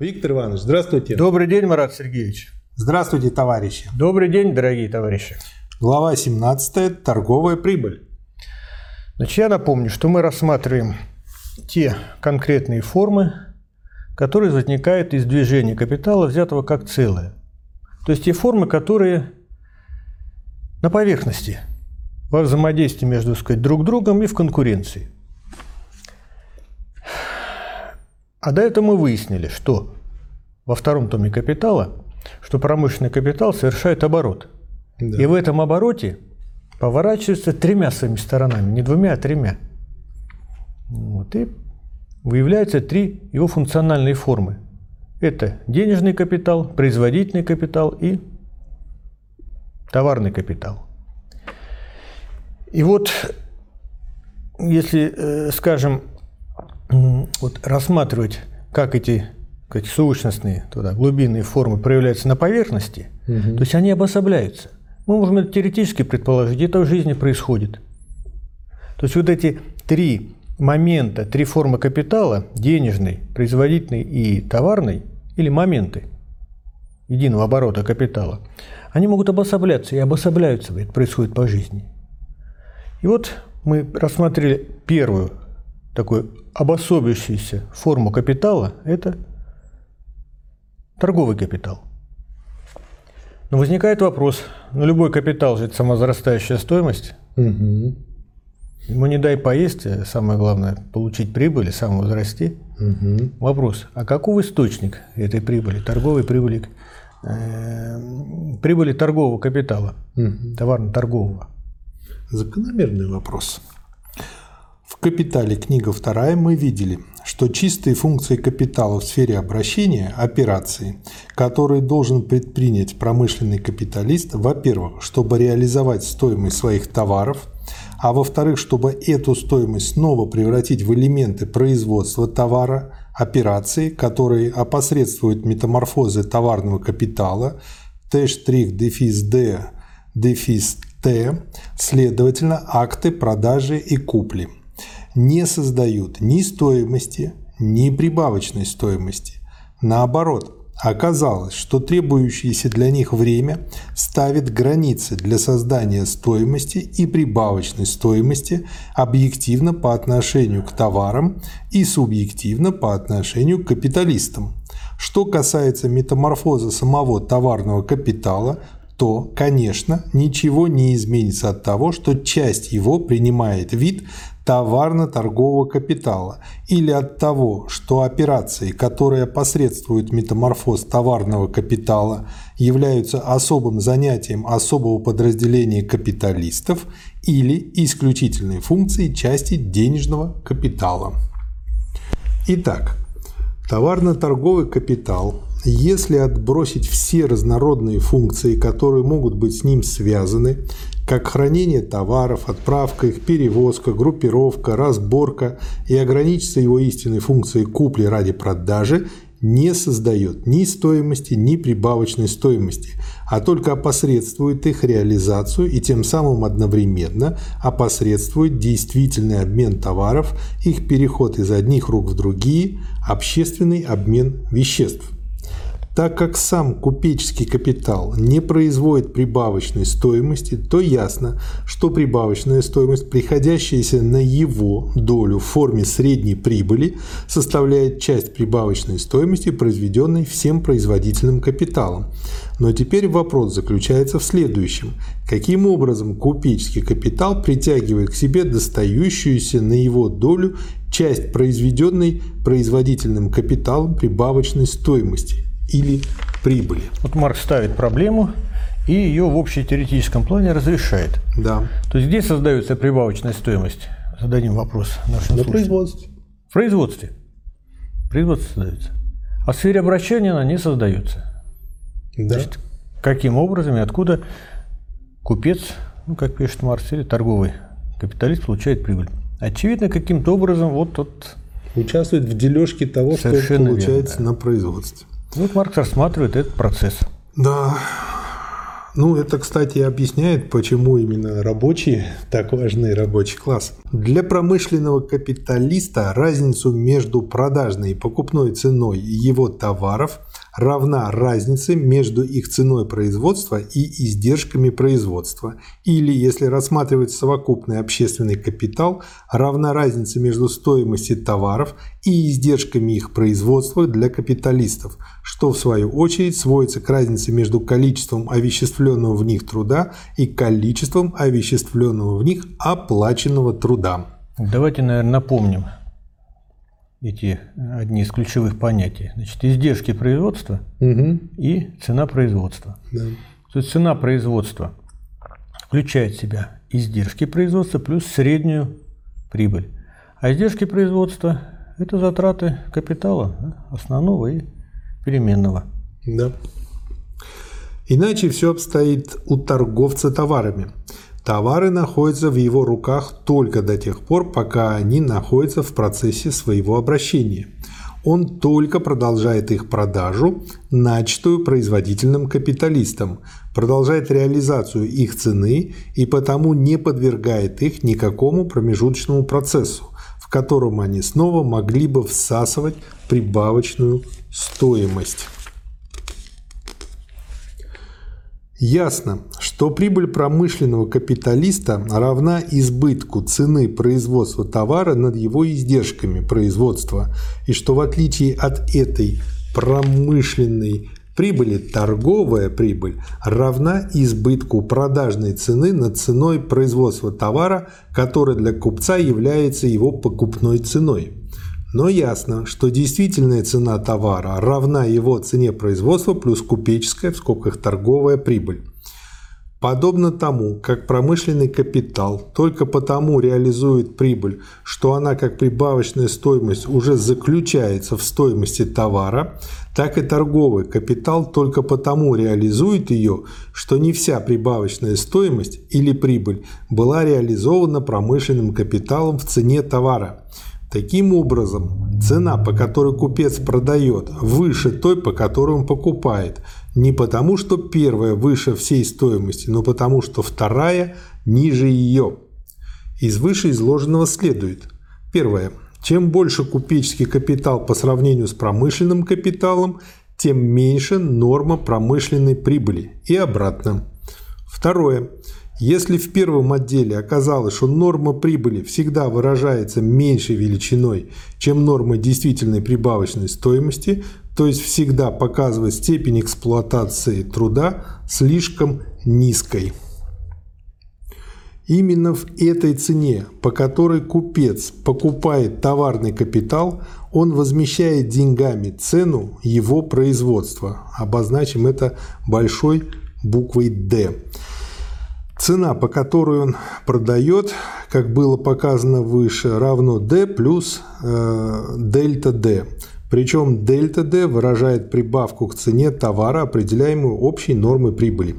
Виктор Иванович, здравствуйте. Добрый день, Марат Сергеевич. Здравствуйте, товарищи. Добрый день, дорогие товарищи. Глава 17. Торговая прибыль. Значит, я напомню, что мы рассматриваем те конкретные формы, которые возникают из движения капитала, взятого как целое. То есть те формы, которые на поверхности, во взаимодействии между сказать, друг другом и в конкуренции. А до этого мы выяснили, что во втором томе капитала, что промышленный капитал совершает оборот. Да. И в этом обороте поворачивается тремя своими сторонами, не двумя, а тремя. Вот, и выявляются три его функциональные формы. Это денежный капитал, производительный капитал и товарный капитал. И вот, если, э, скажем, вот рассматривать, как эти как сущностные, туда, глубинные формы проявляются на поверхности, угу. то есть они обособляются. Мы можем это теоретически предположить, это в жизни происходит. То есть вот эти три момента, три формы капитала, денежный, производительный и товарный, или моменты единого оборота капитала, они могут обособляться и обособляются, это происходит по жизни. И вот мы рассмотрели первую такую обособящуюся форму капитала – это торговый капитал. Но возникает вопрос, ну любой капитал же это самозарастающая стоимость. Угу. Ему не дай поесть, а самое главное – получить прибыль и самовозрасти. Угу. Вопрос, а каков источник этой прибыли, торговой прибыли, э, прибыли торгового капитала, угу. товарно-торгового? Закономерный вопрос. В «Капитале» книга вторая. Мы видели, что чистые функции капитала в сфере обращения – операции, которые должен предпринять промышленный капиталист, во-первых, чтобы реализовать стоимость своих товаров, а во-вторых, чтобы эту стоимость снова превратить в элементы производства товара, операции, которые опосредствуют метаморфозы товарного капитала, Т'-дефис-Д, дефис Т, следовательно, акты продажи и купли, не создают ни стоимости, ни прибавочной стоимости. Наоборот, оказалось, что требующееся для них время ставит границы для создания стоимости и прибавочной стоимости объективно по отношению к товарам и субъективно по отношению к капиталистам. Что касается метаморфоза самого товарного капитала, то, конечно, ничего не изменится от того, что часть его принимает вид товарно-торгового капитала или от того, что операции, которые посредствуют метаморфоз товарного капитала, являются особым занятием особого подразделения капиталистов или исключительной функцией части денежного капитала. Итак, товарно-торговый капитал если отбросить все разнородные функции, которые могут быть с ним связаны, как хранение товаров, отправка их, перевозка, группировка, разборка и ограничиться его истинной функцией купли ради продажи, не создает ни стоимости, ни прибавочной стоимости, а только опосредствует их реализацию и тем самым одновременно опосредствует действительный обмен товаров, их переход из одних рук в другие, общественный обмен веществ. Так как сам купеческий капитал не производит прибавочной стоимости, то ясно, что прибавочная стоимость, приходящаяся на его долю в форме средней прибыли, составляет часть прибавочной стоимости, произведенной всем производительным капиталом. Но теперь вопрос заключается в следующем. Каким образом купеческий капитал притягивает к себе достающуюся на его долю часть произведенной производительным капиталом прибавочной стоимости? Или прибыли. Вот Маркс ставит проблему и ее в общетеоретическом плане разрешает. Да. То есть где создается прибавочная стоимость? Зададим вопрос нашим На производстве. В производстве. Производство создается. А в сфере обращения она не создается. Да. Значит, каким образом и откуда купец, ну, как пишет Маркс, или торговый капиталист получает прибыль? Очевидно, каким-то образом вот тот участвует в дележке того, что получается верно, да. на производстве. Вот Маркс рассматривает этот процесс. Да. Ну, это, кстати, объясняет, почему именно рабочие так важны, рабочий класс. Для промышленного капиталиста разницу между продажной и покупной ценой его товаров равна разнице между их ценой производства и издержками производства. Или, если рассматривать совокупный общественный капитал, равна разнице между стоимостью товаров и издержками их производства для капиталистов, что в свою очередь сводится к разнице между количеством овеществленного в них труда и количеством овеществленного в них оплаченного труда. Давайте, наверное, напомним, эти одни из ключевых понятий. Значит, издержки производства угу. и цена производства. Да. То есть цена производства включает в себя издержки производства плюс среднюю прибыль. А издержки производства – это затраты капитала, основного и переменного. Да. Иначе все обстоит у торговца товарами. Товары находятся в его руках только до тех пор, пока они находятся в процессе своего обращения. Он только продолжает их продажу, начатую производительным капиталистом, продолжает реализацию их цены и потому не подвергает их никакому промежуточному процессу, в котором они снова могли бы всасывать прибавочную стоимость. Ясно, что прибыль промышленного капиталиста равна избытку цены производства товара над его издержками производства, и что в отличие от этой промышленной прибыли торговая прибыль равна избытку продажной цены над ценой производства товара, которая для купца является его покупной ценой. Но ясно, что действительная цена товара равна его цене производства плюс купеческая, в скобках торговая прибыль. Подобно тому, как промышленный капитал только потому реализует прибыль, что она как прибавочная стоимость уже заключается в стоимости товара, так и торговый капитал только потому реализует ее, что не вся прибавочная стоимость или прибыль была реализована промышленным капиталом в цене товара – Таким образом, цена, по которой купец продает, выше той, по которой он покупает. Не потому, что первая выше всей стоимости, но потому, что вторая ниже ее. Из вышеизложенного следует. Первое. Чем больше купеческий капитал по сравнению с промышленным капиталом, тем меньше норма промышленной прибыли и обратно. Второе. Если в первом отделе оказалось, что норма прибыли всегда выражается меньшей величиной, чем норма действительной прибавочной стоимости, то есть всегда показывает степень эксплуатации труда слишком низкой. Именно в этой цене, по которой купец покупает товарный капитал, он возмещает деньгами цену его производства. Обозначим это большой буквой «Д». Цена, по которой он продает, как было показано выше, равно D плюс э, дельта D. Причем дельта D выражает прибавку к цене товара, определяемую общей нормой прибыли.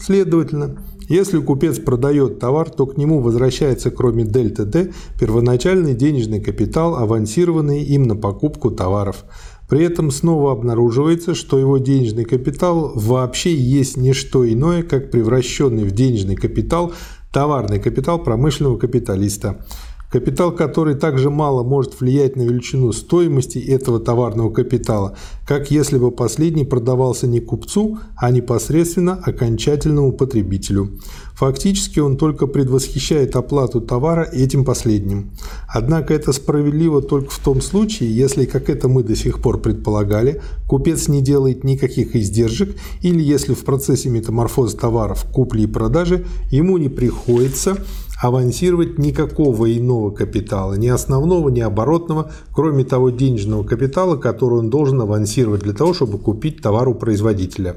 Следовательно, если купец продает товар, то к нему возвращается кроме дельта D первоначальный денежный капитал, авансированный им на покупку товаров – при этом снова обнаруживается, что его денежный капитал вообще есть не что иное, как превращенный в денежный капитал товарный капитал промышленного капиталиста – Капитал, который также мало может влиять на величину стоимости этого товарного капитала, как если бы последний продавался не купцу, а непосредственно окончательному потребителю. Фактически он только предвосхищает оплату товара этим последним. Однако это справедливо только в том случае, если, как это мы до сих пор предполагали, купец не делает никаких издержек или если в процессе метаморфоза товаров купли и продажи ему не приходится авансировать никакого иного капитала, ни основного, ни оборотного, кроме того денежного капитала, который он должен авансировать для того, чтобы купить товар у производителя.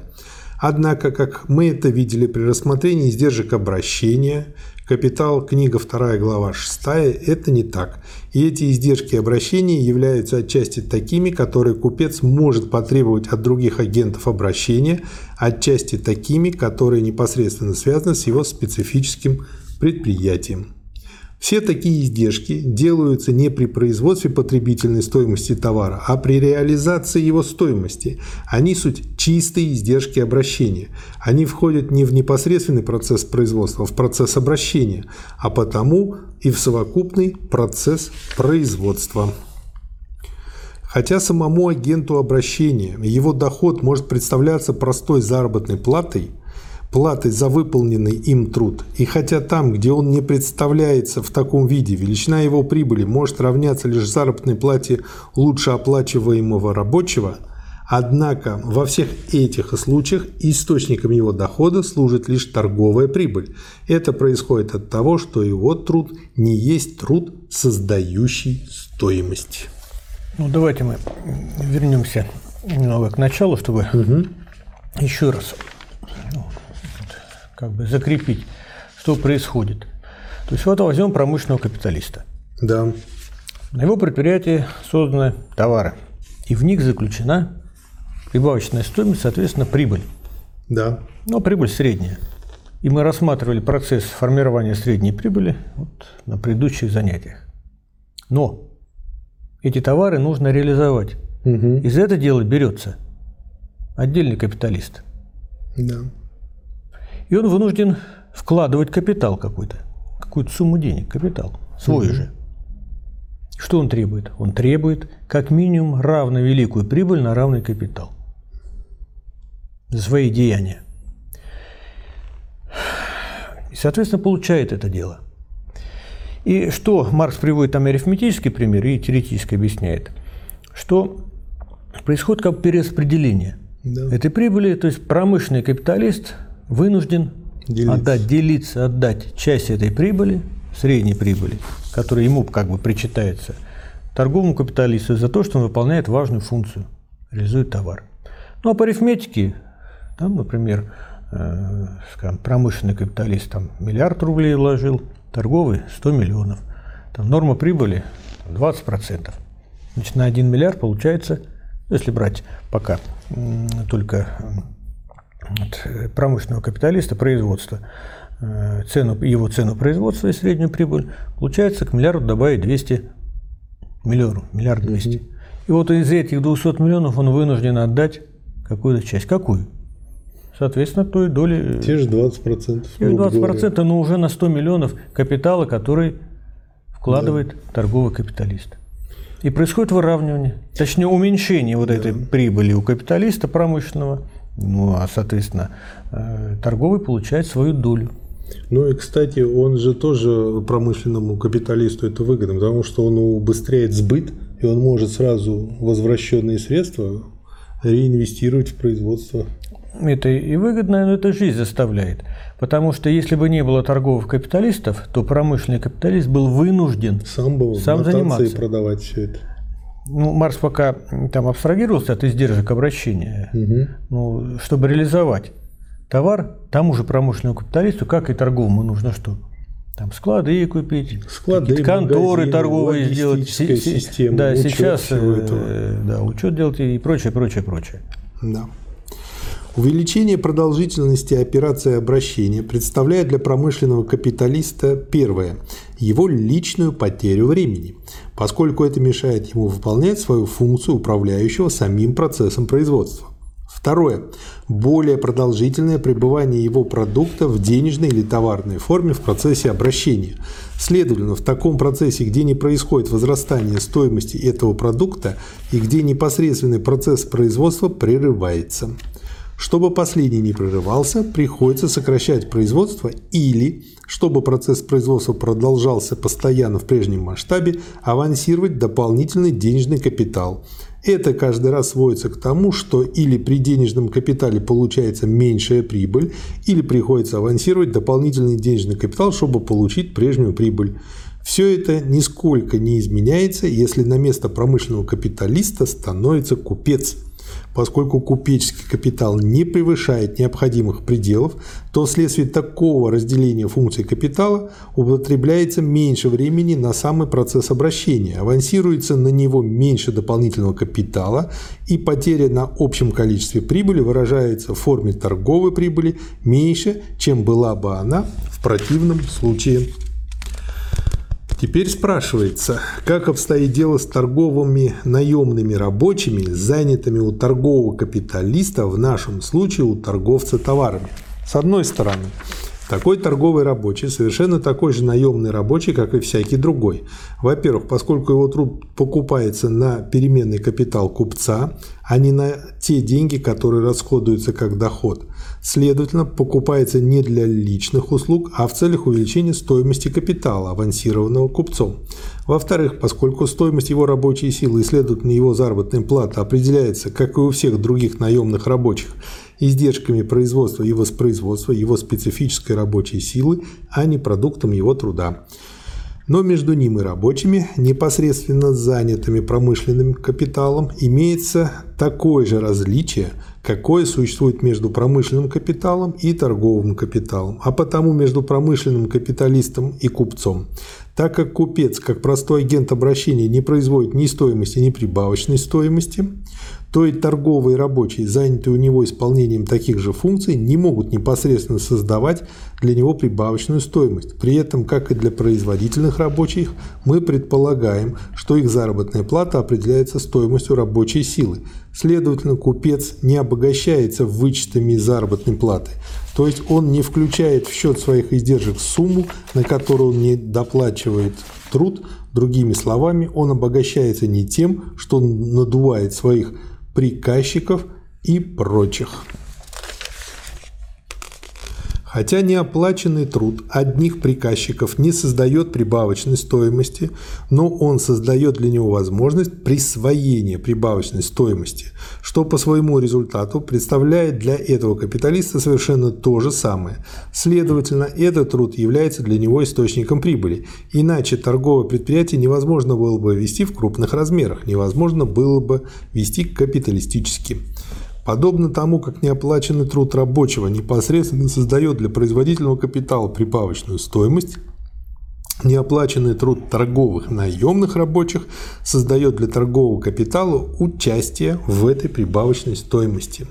Однако, как мы это видели при рассмотрении издержек обращения, капитал, книга 2 глава 6, это не так. И эти издержки обращения являются отчасти такими, которые купец может потребовать от других агентов обращения, отчасти такими, которые непосредственно связаны с его специфическим предприятием. Все такие издержки делаются не при производстве потребительной стоимости товара, а при реализации его стоимости. Они суть чистые издержки обращения. Они входят не в непосредственный процесс производства, а в процесс обращения, а потому и в совокупный процесс производства. Хотя самому агенту обращения его доход может представляться простой заработной платой, платой за выполненный им труд. И хотя там, где он не представляется в таком виде, величина его прибыли может равняться лишь заработной плате лучше оплачиваемого рабочего, однако во всех этих случаях источником его дохода служит лишь торговая прибыль. Это происходит от того, что его труд не есть труд, создающий стоимость. Ну, давайте мы вернемся к началу, чтобы угу. еще раз как бы закрепить, что происходит. То есть вот возьмем промышленного капиталиста. Да. На его предприятии созданы товары, и в них заключена прибавочная стоимость, соответственно, прибыль. Да. Но прибыль средняя. И мы рассматривали процесс формирования средней прибыли вот на предыдущих занятиях. Но эти товары нужно реализовать. Угу. И за это дело берется отдельный капиталист. Да. И он вынужден вкладывать капитал какой-то, какую-то сумму денег, капитал, свой угу. же. Что он требует? Он требует как минимум равно великую прибыль на равный капитал за свои деяния. И, соответственно, получает это дело. И что Маркс приводит там арифметический пример и теоретически объясняет, что происходит как перераспределение да. этой прибыли, то есть промышленный капиталист вынужден делиться. отдать, делиться, отдать часть этой прибыли, средней прибыли, которая ему как бы причитается, торговому капиталисту за то, что он выполняет важную функцию, реализует товар. Ну а по арифметике, там, например, э, скажем, промышленный капиталист там миллиард рублей вложил, торговый 100 миллионов. Там норма прибыли 20%. Значит, на 1 миллиард получается, если брать пока только промышленного капиталиста производства, э, цену, его цену производства и среднюю прибыль, получается к миллиарду добавить 200 миллионов, миллиард 200. Угу. И вот из этих 200 миллионов он вынужден отдать какую-то часть. Какую? Соответственно, той доли... Те же 20%. Те же 20%, но уже на 100 миллионов капитала, который вкладывает да. торговый капиталист. И происходит выравнивание, точнее уменьшение вот да. этой прибыли у капиталиста промышленного – ну, а, соответственно, э, торговый получает свою долю. Ну и, кстати, он же тоже промышленному капиталисту это выгодно, потому что он убыстряет сбыт, и он может сразу возвращенные средства реинвестировать в производство. Это и выгодно, но это жизнь заставляет. Потому что если бы не было торговых капиталистов, то промышленный капиталист был вынужден сам, был сам заниматься. продавать все это ну, Марс пока там абстрагировался от издержек обращения, угу. ну, чтобы реализовать товар тому же промышленному капиталисту, как и торговому, нужно что? Там склады купить, склады, конторы торговые сделать, система, да, учет сейчас, э, да, учет делать и прочее, прочее, прочее. Да. Увеличение продолжительности операции обращения представляет для промышленного капиталиста первое – его личную потерю времени, поскольку это мешает ему выполнять свою функцию управляющего самим процессом производства. Второе. Более продолжительное пребывание его продукта в денежной или товарной форме в процессе обращения. Следовательно, в таком процессе, где не происходит возрастание стоимости этого продукта и где непосредственный процесс производства прерывается. Чтобы последний не прерывался, приходится сокращать производство или, чтобы процесс производства продолжался постоянно в прежнем масштабе, авансировать дополнительный денежный капитал. Это каждый раз сводится к тому, что или при денежном капитале получается меньшая прибыль, или приходится авансировать дополнительный денежный капитал, чтобы получить прежнюю прибыль. Все это нисколько не изменяется, если на место промышленного капиталиста становится купец – Поскольку купеческий капитал не превышает необходимых пределов, то вследствие такого разделения функций капитала употребляется меньше времени на самый процесс обращения, авансируется на него меньше дополнительного капитала и потеря на общем количестве прибыли выражается в форме торговой прибыли меньше, чем была бы она в противном случае. Теперь спрашивается, как обстоит дело с торговыми наемными рабочими, занятыми у торгового капиталиста, в нашем случае у торговца товарами. С одной стороны, такой торговый рабочий совершенно такой же наемный рабочий, как и всякий другой. Во-первых, поскольку его труд покупается на переменный капитал купца, а не на те деньги, которые расходуются как доход. Следовательно, покупается не для личных услуг, а в целях увеличения стоимости капитала, авансированного купцом. Во-вторых, поскольку стоимость его рабочей силы и, следовательно, его заработная плата определяется, как и у всех других наемных рабочих, издержками производства и воспроизводства его специфической рабочей силы, а не продуктом его труда. Но между ним и рабочими, непосредственно занятыми промышленным капиталом, имеется такое же различие, какое существует между промышленным капиталом и торговым капиталом, а потому между промышленным капиталистом и купцом. Так как купец, как простой агент обращения, не производит ни стоимости, ни прибавочной стоимости, то и торговые рабочие, занятые у него исполнением таких же функций, не могут непосредственно создавать для него прибавочную стоимость. При этом, как и для производительных рабочих, мы предполагаем, что их заработная плата определяется стоимостью рабочей силы. Следовательно, купец не обогащается вычетами заработной платы, то есть он не включает в счет своих издержек сумму, на которую он не доплачивает труд. Другими словами, он обогащается не тем, что надувает своих приказчиков и прочих. Хотя неоплаченный труд одних приказчиков не создает прибавочной стоимости, но он создает для него возможность присвоения прибавочной стоимости, что по своему результату представляет для этого капиталиста совершенно то же самое. Следовательно, этот труд является для него источником прибыли, иначе торговое предприятие невозможно было бы вести в крупных размерах, невозможно было бы вести капиталистически. Подобно тому, как неоплаченный труд рабочего непосредственно создает для производительного капитала прибавочную стоимость, неоплаченный труд торговых наемных рабочих создает для торгового капитала участие в этой прибавочной стоимости.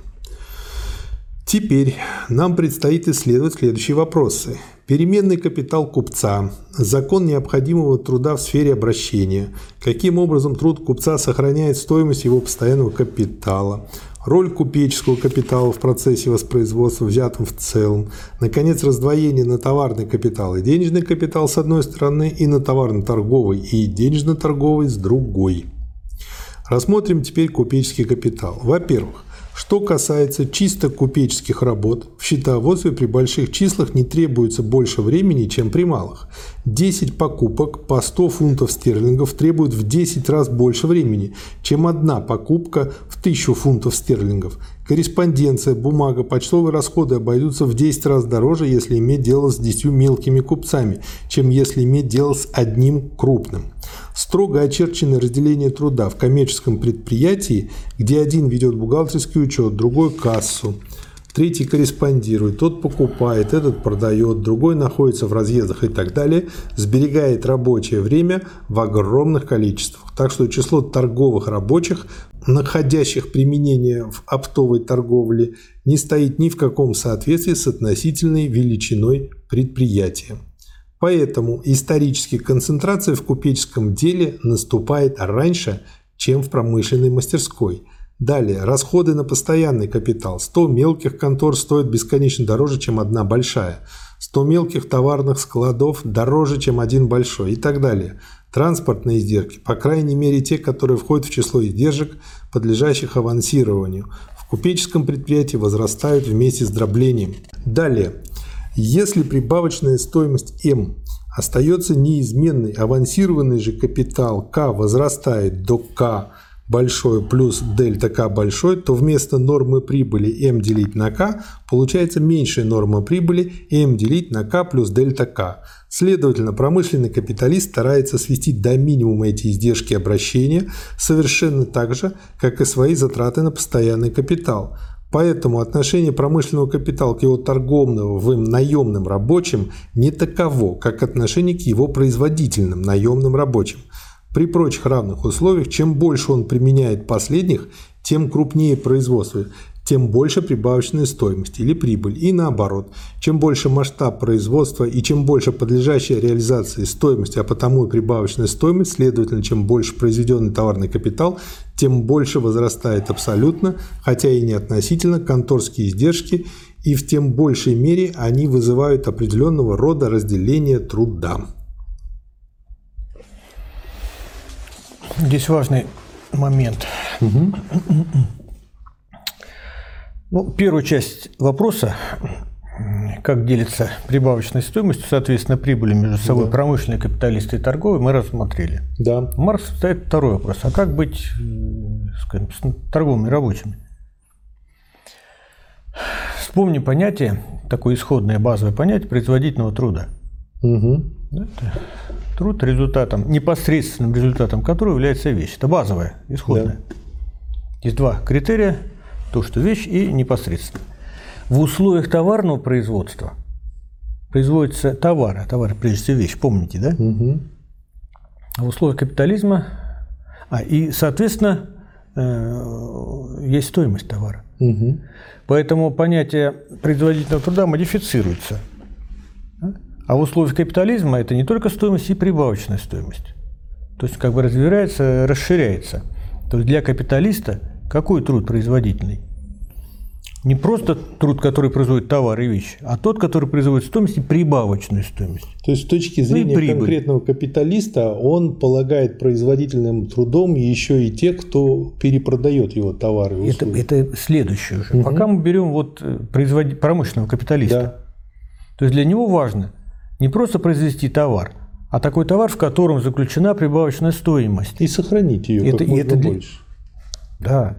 Теперь нам предстоит исследовать следующие вопросы. Переменный капитал купца, закон необходимого труда в сфере обращения, каким образом труд купца сохраняет стоимость его постоянного капитала, роль купеческого капитала в процессе воспроизводства взятым в целом, наконец, раздвоение на товарный капитал и денежный капитал с одной стороны и на товарно-торговый и денежно-торговый с другой. Рассмотрим теперь купеческий капитал. Во-первых, что касается чисто купеческих работ, в счетоводстве при больших числах не требуется больше времени, чем при малых. 10 покупок по 100 фунтов стерлингов требуют в 10 раз больше времени, чем одна покупка в 1000 фунтов стерлингов. Корреспонденция, бумага, почтовые расходы обойдутся в 10 раз дороже, если иметь дело с 10 мелкими купцами, чем если иметь дело с одним крупным. Строго очерченное разделение труда в коммерческом предприятии, где один ведет бухгалтерский учет, другой – кассу, третий корреспондирует, тот покупает, этот продает, другой находится в разъездах и так далее, сберегает рабочее время в огромных количествах. Так что число торговых рабочих, находящих применение в оптовой торговле, не стоит ни в каком соответствии с относительной величиной предприятия. Поэтому исторически концентрация в купеческом деле наступает раньше, чем в промышленной мастерской. Далее, расходы на постоянный капитал. 100 мелких контор стоят бесконечно дороже, чем одна большая. 100 мелких товарных складов дороже, чем один большой и так далее. Транспортные издержки, по крайней мере те, которые входят в число издержек, подлежащих авансированию, в купеческом предприятии возрастают вместе с дроблением. Далее, если прибавочная стоимость М остается неизменной, авансированный же капитал К возрастает до К большой плюс дельта К большой, то вместо нормы прибыли m делить на k получается меньшая норма прибыли m делить на k плюс дельта К. Следовательно, промышленный капиталист старается свести до минимума эти издержки обращения совершенно так же, как и свои затраты на постоянный капитал. Поэтому отношение промышленного капитала к его торговым наемным рабочим не таково, как отношение к его производительным наемным рабочим. При прочих равных условиях, чем больше он применяет последних, тем крупнее производство, тем больше прибавочная стоимость или прибыль. И наоборот, чем больше масштаб производства и чем больше подлежащая реализации стоимости, а потому и прибавочная стоимость, следовательно, чем больше произведенный товарный капитал, тем больше возрастает абсолютно, хотя и не относительно, конторские издержки, и в тем большей мере они вызывают определенного рода разделение труда. Здесь важный момент. Угу. Ну, первую часть вопроса, как делится прибавочной стоимостью, соответственно, прибыли между собой да. промышленные капиталисты и торговые, мы рассмотрели. Да. Марс ставит второй вопрос. А как быть скажем, с торговыми рабочими? Вспомни понятие, такое исходное базовое понятие производительного труда. Угу. Это труд результатом, непосредственным результатом которого является вещь. Это базовое, исходное. Да. Есть два критерия – то, что вещь, и непосредственно. В условиях товарного производства производится товар, а товар прежде всего вещь, помните, да? Угу. А в условиях капитализма, а и, соответственно, э, есть стоимость товара. Угу. Поэтому понятие производительного труда модифицируется. А в условиях капитализма это не только стоимость и прибавочная стоимость. То есть как бы развивается, расширяется. То есть для капиталиста какой труд производительный? Не просто труд, который производит товар и вещи, а тот, который производит стоимость и прибавочную стоимость. То есть с точки зрения ну конкретного капиталиста он полагает производительным трудом еще и те, кто перепродает его товары. И это, это следующее уже. Угу. Пока мы берем вот э, производ... промышленного капиталиста, да. то есть для него важно не просто произвести товар, а такой товар, в котором заключена прибавочная стоимость. И сохранить ее это, как можно это для... больше. Да.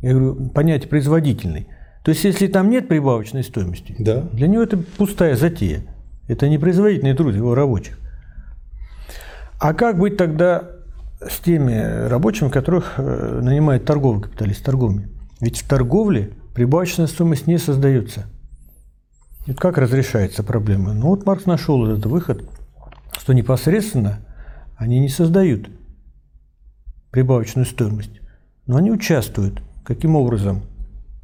Я говорю, понятие производительный. То есть, если там нет прибавочной стоимости, да. для него это пустая затея. Это не производительный труд его рабочих. А как быть тогда с теми рабочими, которых э, нанимает торговый капиталист, торговыми? Ведь в торговле прибавочная стоимость не создается. И как разрешается проблема? Ну вот Маркс нашел этот выход, что непосредственно они не создают прибавочную стоимость. Но они участвуют. Каким образом?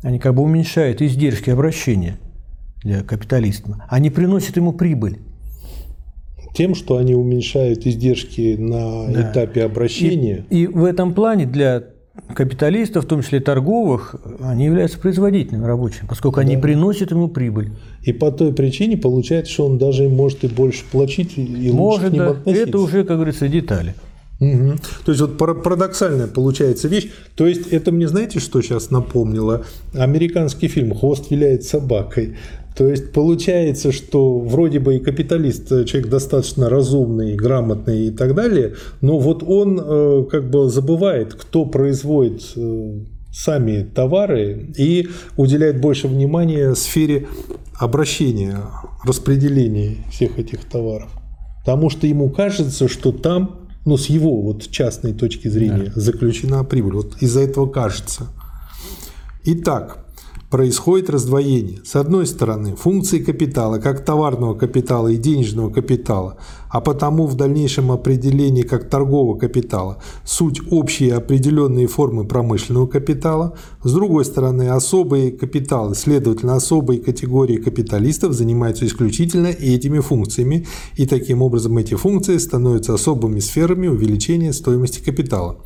Они как бы уменьшают издержки обращения для капитализма. Они приносят ему прибыль. Тем, что они уменьшают издержки на да. этапе обращения. И, и в этом плане для капиталистов, в том числе торговых, они являются производительными рабочими, поскольку да. они приносят ему прибыль. И по той причине получается, что он даже может и больше платить и может, лучше к ним да. относиться. Это уже, как говорится, детали. Угу. То есть вот парадоксальная получается вещь. То есть это мне знаете, что сейчас напомнило? Американский фильм «Хвост виляет собакой». То есть получается, что вроде бы и капиталист э, человек достаточно разумный, грамотный и так далее, но вот он э, как бы забывает, кто производит э, сами товары и уделяет больше внимания сфере обращения, распределения всех этих товаров. Потому что ему кажется, что там ну, с его вот частной точки зрения да. заключена прибыль. Вот из-за этого кажется. Итак, происходит раздвоение. С одной стороны, функции капитала, как товарного капитала и денежного капитала, а потому в дальнейшем определении как торгового капитала, суть общие определенные формы промышленного капитала. С другой стороны, особые капиталы, следовательно, особые категории капиталистов занимаются исключительно этими функциями, и таким образом эти функции становятся особыми сферами увеличения стоимости капитала.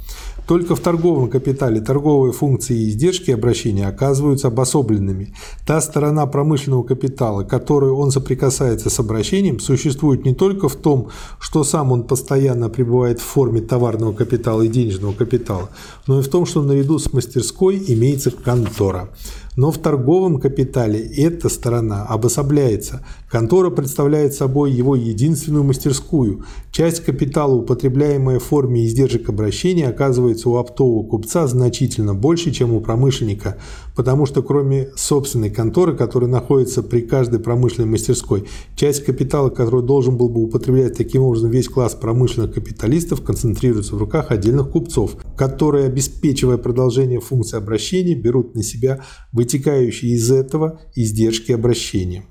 Только в торговом капитале торговые функции и издержки обращения оказываются обособленными. Та сторона промышленного капитала, которой он соприкасается с обращением, существует не только в том, что сам он постоянно пребывает в форме товарного капитала и денежного капитала, но и в том, что наряду с мастерской имеется контора. Но в торговом капитале эта сторона обособляется. Контора представляет собой его единственную мастерскую. Часть капитала, употребляемая в форме издержек обращения, оказывается у оптового купца значительно больше, чем у промышленника, потому что кроме собственной конторы, которая находится при каждой промышленной мастерской, часть капитала, который должен был бы употреблять таким образом весь класс промышленных капиталистов, концентрируется в руках отдельных купцов, которые, обеспечивая продолжение функции обращения, берут на себя вытекающие из этого издержки обращения.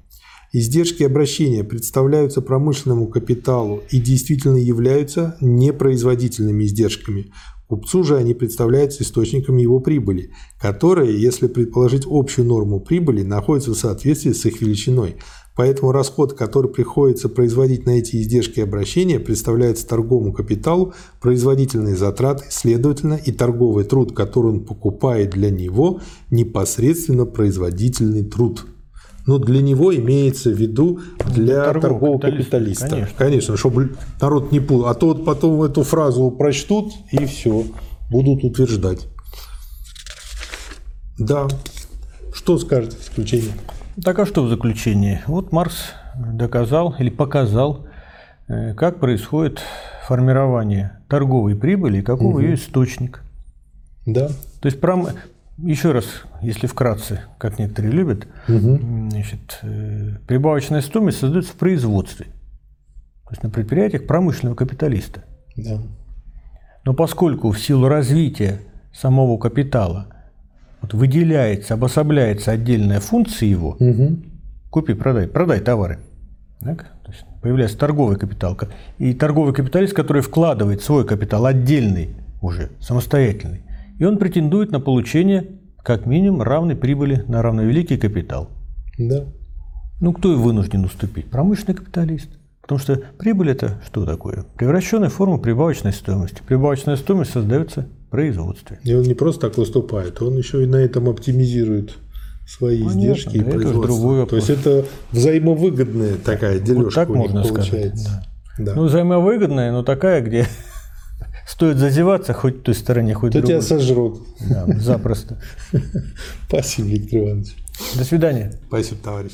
Издержки обращения представляются промышленному капиталу и действительно являются непроизводительными издержками, Купцу же они представляются источником его прибыли, которая, если предположить общую норму прибыли, находится в соответствии с их величиной. Поэтому расход, который приходится производить на эти издержки обращения, представляется торговому капиталу производительные затраты, следовательно, и торговый труд, который он покупает для него, непосредственно производительный труд. Но для него имеется в виду для торгового, торгового капиталиста. капиталиста. Конечно. Конечно, чтобы народ не путал. А то вот потом эту фразу прочтут и все, будут утверждать. Да. Что скажете в заключение? Так а что в заключение? Вот Маркс доказал или показал, э, как происходит формирование торговой прибыли и какого угу. ее источник. Да. То есть еще раз, если вкратце, как некоторые любят, угу. значит, э, прибавочная стоимость создается в производстве, то есть на предприятиях промышленного капиталиста. Да. Но поскольку в силу развития самого капитала вот выделяется, обособляется отдельная функция его, угу. купи, продай, продай товары. Так? То есть появляется торговый капитал. И торговый капиталист, который вкладывает свой капитал отдельный уже, самостоятельный, и он претендует на получение как минимум равной прибыли на равновеликий капитал. Да. Ну, кто и вынужден уступить? Промышленный капиталист. Потому что прибыль – это что такое? Превращенная форма прибавочной стоимости. Прибавочная стоимость создается производстве. И он не просто так выступает, он еще и на этом оптимизирует свои Понятно, издержки и производство. То есть это взаимовыгодная такая дележка вот так у них можно получается. Сказать, да. Да. Ну, взаимовыгодная, но такая, где Стоит зазеваться хоть в той стороне, хоть в другой. тебя сожрут. Да, запросто. Спасибо, Виктор Иванович. До свидания. Спасибо, товарищ.